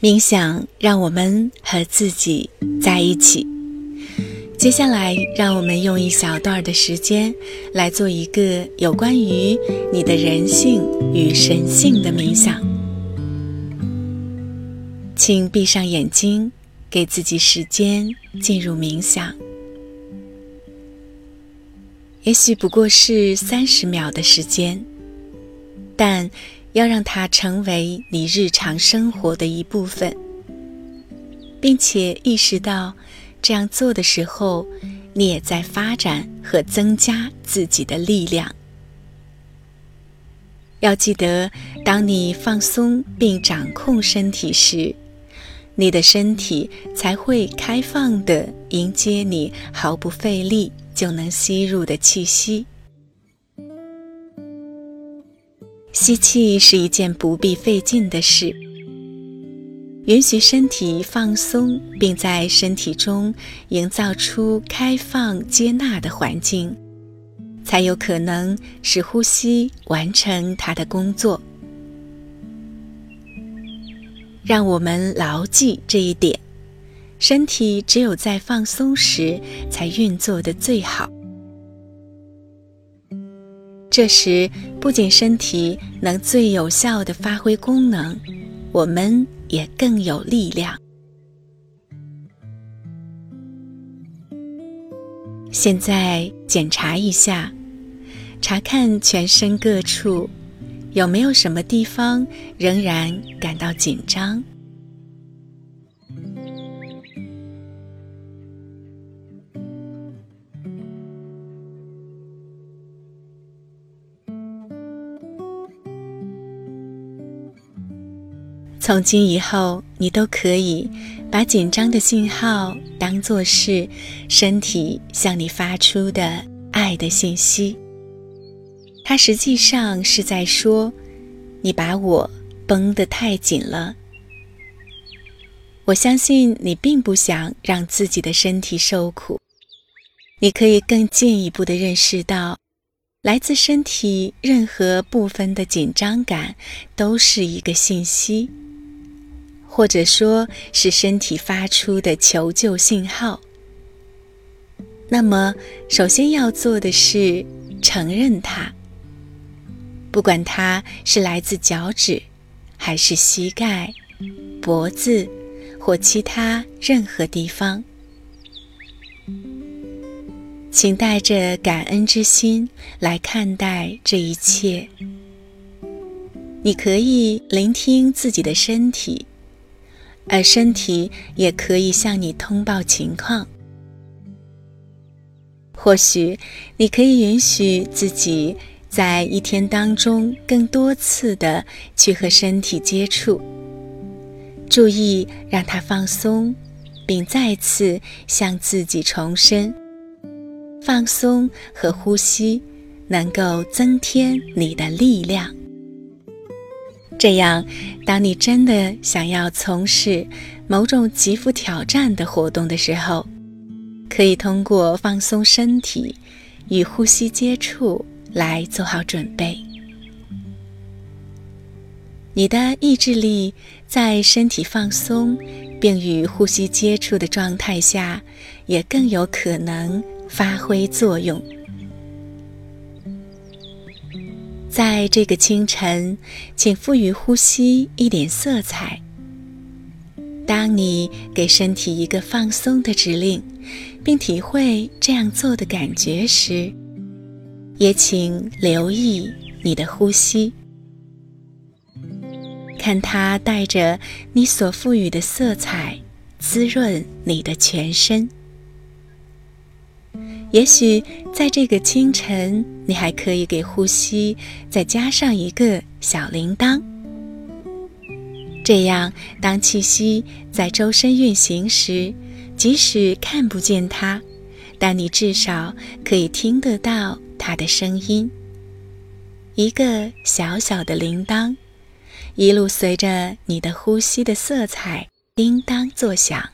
冥想让我们和自己在一起。接下来，让我们用一小段的时间来做一个有关于你的人性与神性的冥想。请闭上眼睛，给自己时间进入冥想。也许不过是三十秒的时间，但要让它成为你日常生活的一部分，并且意识到这样做的时候，你也在发展和增加自己的力量。要记得，当你放松并掌控身体时，你的身体才会开放地迎接你毫不费力。就能吸入的气息。吸气是一件不必费劲的事。允许身体放松，并在身体中营造出开放、接纳的环境，才有可能使呼吸完成它的工作。让我们牢记这一点。身体只有在放松时才运作的最好。这时，不仅身体能最有效的发挥功能，我们也更有力量。现在检查一下，查看全身各处，有没有什么地方仍然感到紧张。从今以后，你都可以把紧张的信号当作是身体向你发出的爱的信息。它实际上是在说：“你把我绷得太紧了。”我相信你并不想让自己的身体受苦。你可以更进一步的认识到，来自身体任何部分的紧张感都是一个信息。或者说是身体发出的求救信号。那么，首先要做的是承认它，不管它是来自脚趾，还是膝盖、脖子或其他任何地方，请带着感恩之心来看待这一切。你可以聆听自己的身体。而身体也可以向你通报情况。或许你可以允许自己在一天当中更多次的去和身体接触，注意让它放松，并再次向自己重申：放松和呼吸能够增添你的力量。这样，当你真的想要从事某种极富挑战的活动的时候，可以通过放松身体与呼吸接触来做好准备。你的意志力在身体放松并与呼吸接触的状态下，也更有可能发挥作用。在这个清晨，请赋予呼吸一点色彩。当你给身体一个放松的指令，并体会这样做的感觉时，也请留意你的呼吸，看它带着你所赋予的色彩，滋润你的全身。也许在这个清晨，你还可以给呼吸再加上一个小铃铛。这样，当气息在周身运行时，即使看不见它，但你至少可以听得到它的声音。一个小小的铃铛，一路随着你的呼吸的色彩叮当作响。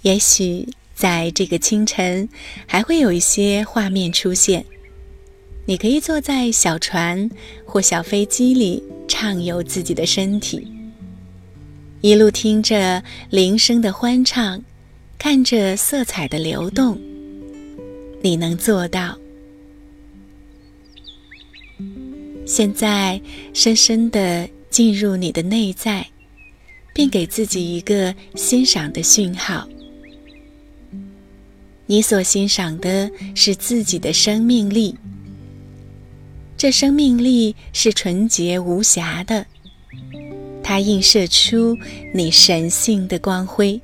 也许在这个清晨，还会有一些画面出现。你可以坐在小船或小飞机里，畅游自己的身体，一路听着铃声的欢唱，看着色彩的流动。你能做到？现在，深深的进入你的内在，并给自己一个欣赏的讯号。你所欣赏的是自己的生命力。这生命力是纯洁无瑕的，它映射出你神性的光辉，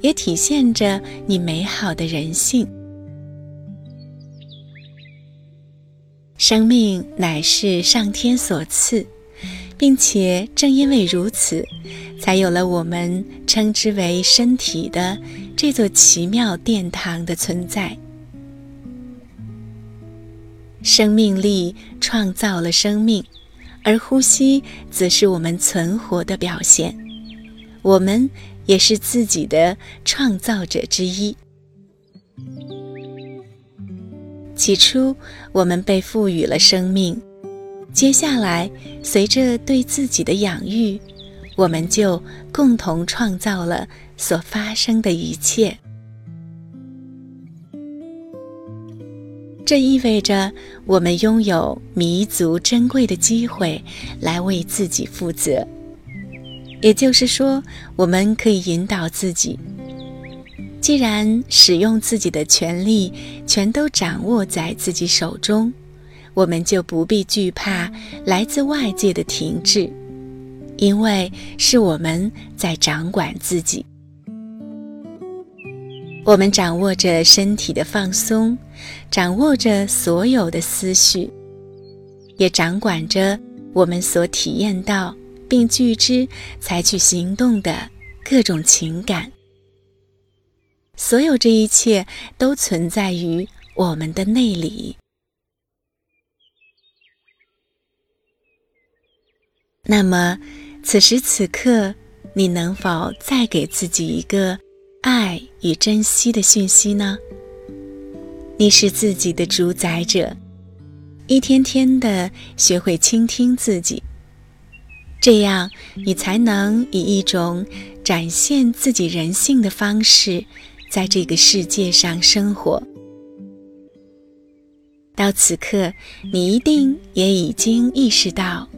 也体现着你美好的人性。生命乃是上天所赐，并且正因为如此，才有了我们称之为身体的这座奇妙殿堂的存在。生命力创造了生命，而呼吸则是我们存活的表现。我们也是自己的创造者之一。起初，我们被赋予了生命，接下来，随着对自己的养育，我们就共同创造了所发生的一切。这意味着我们拥有弥足珍贵的机会来为自己负责，也就是说，我们可以引导自己。既然使用自己的权利全都掌握在自己手中，我们就不必惧怕来自外界的停滞，因为是我们在掌管自己。我们掌握着身体的放松，掌握着所有的思绪，也掌管着我们所体验到并具之、采取行动的各种情感。所有这一切都存在于我们的内里。那么，此时此刻，你能否再给自己一个爱与珍惜的讯息呢？你是自己的主宰者，一天天的学会倾听自己，这样你才能以一种展现自己人性的方式。在这个世界上生活，到此刻，你一定也已经意识到，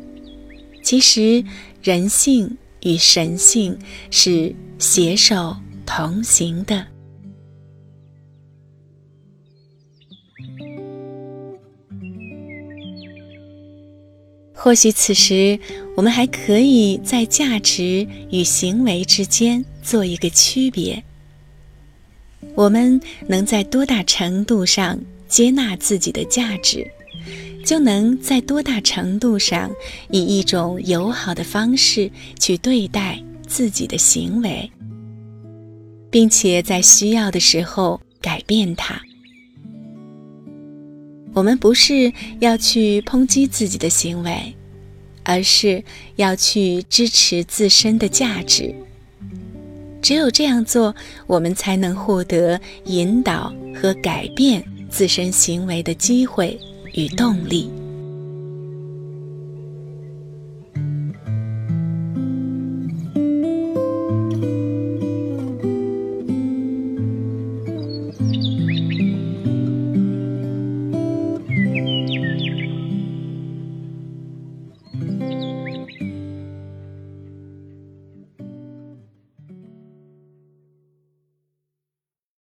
其实人性与神性是携手同行的。或许此时，我们还可以在价值与行为之间做一个区别。我们能在多大程度上接纳自己的价值，就能在多大程度上以一种友好的方式去对待自己的行为，并且在需要的时候改变它。我们不是要去抨击自己的行为，而是要去支持自身的价值。只有这样做，我们才能获得引导和改变自身行为的机会与动力。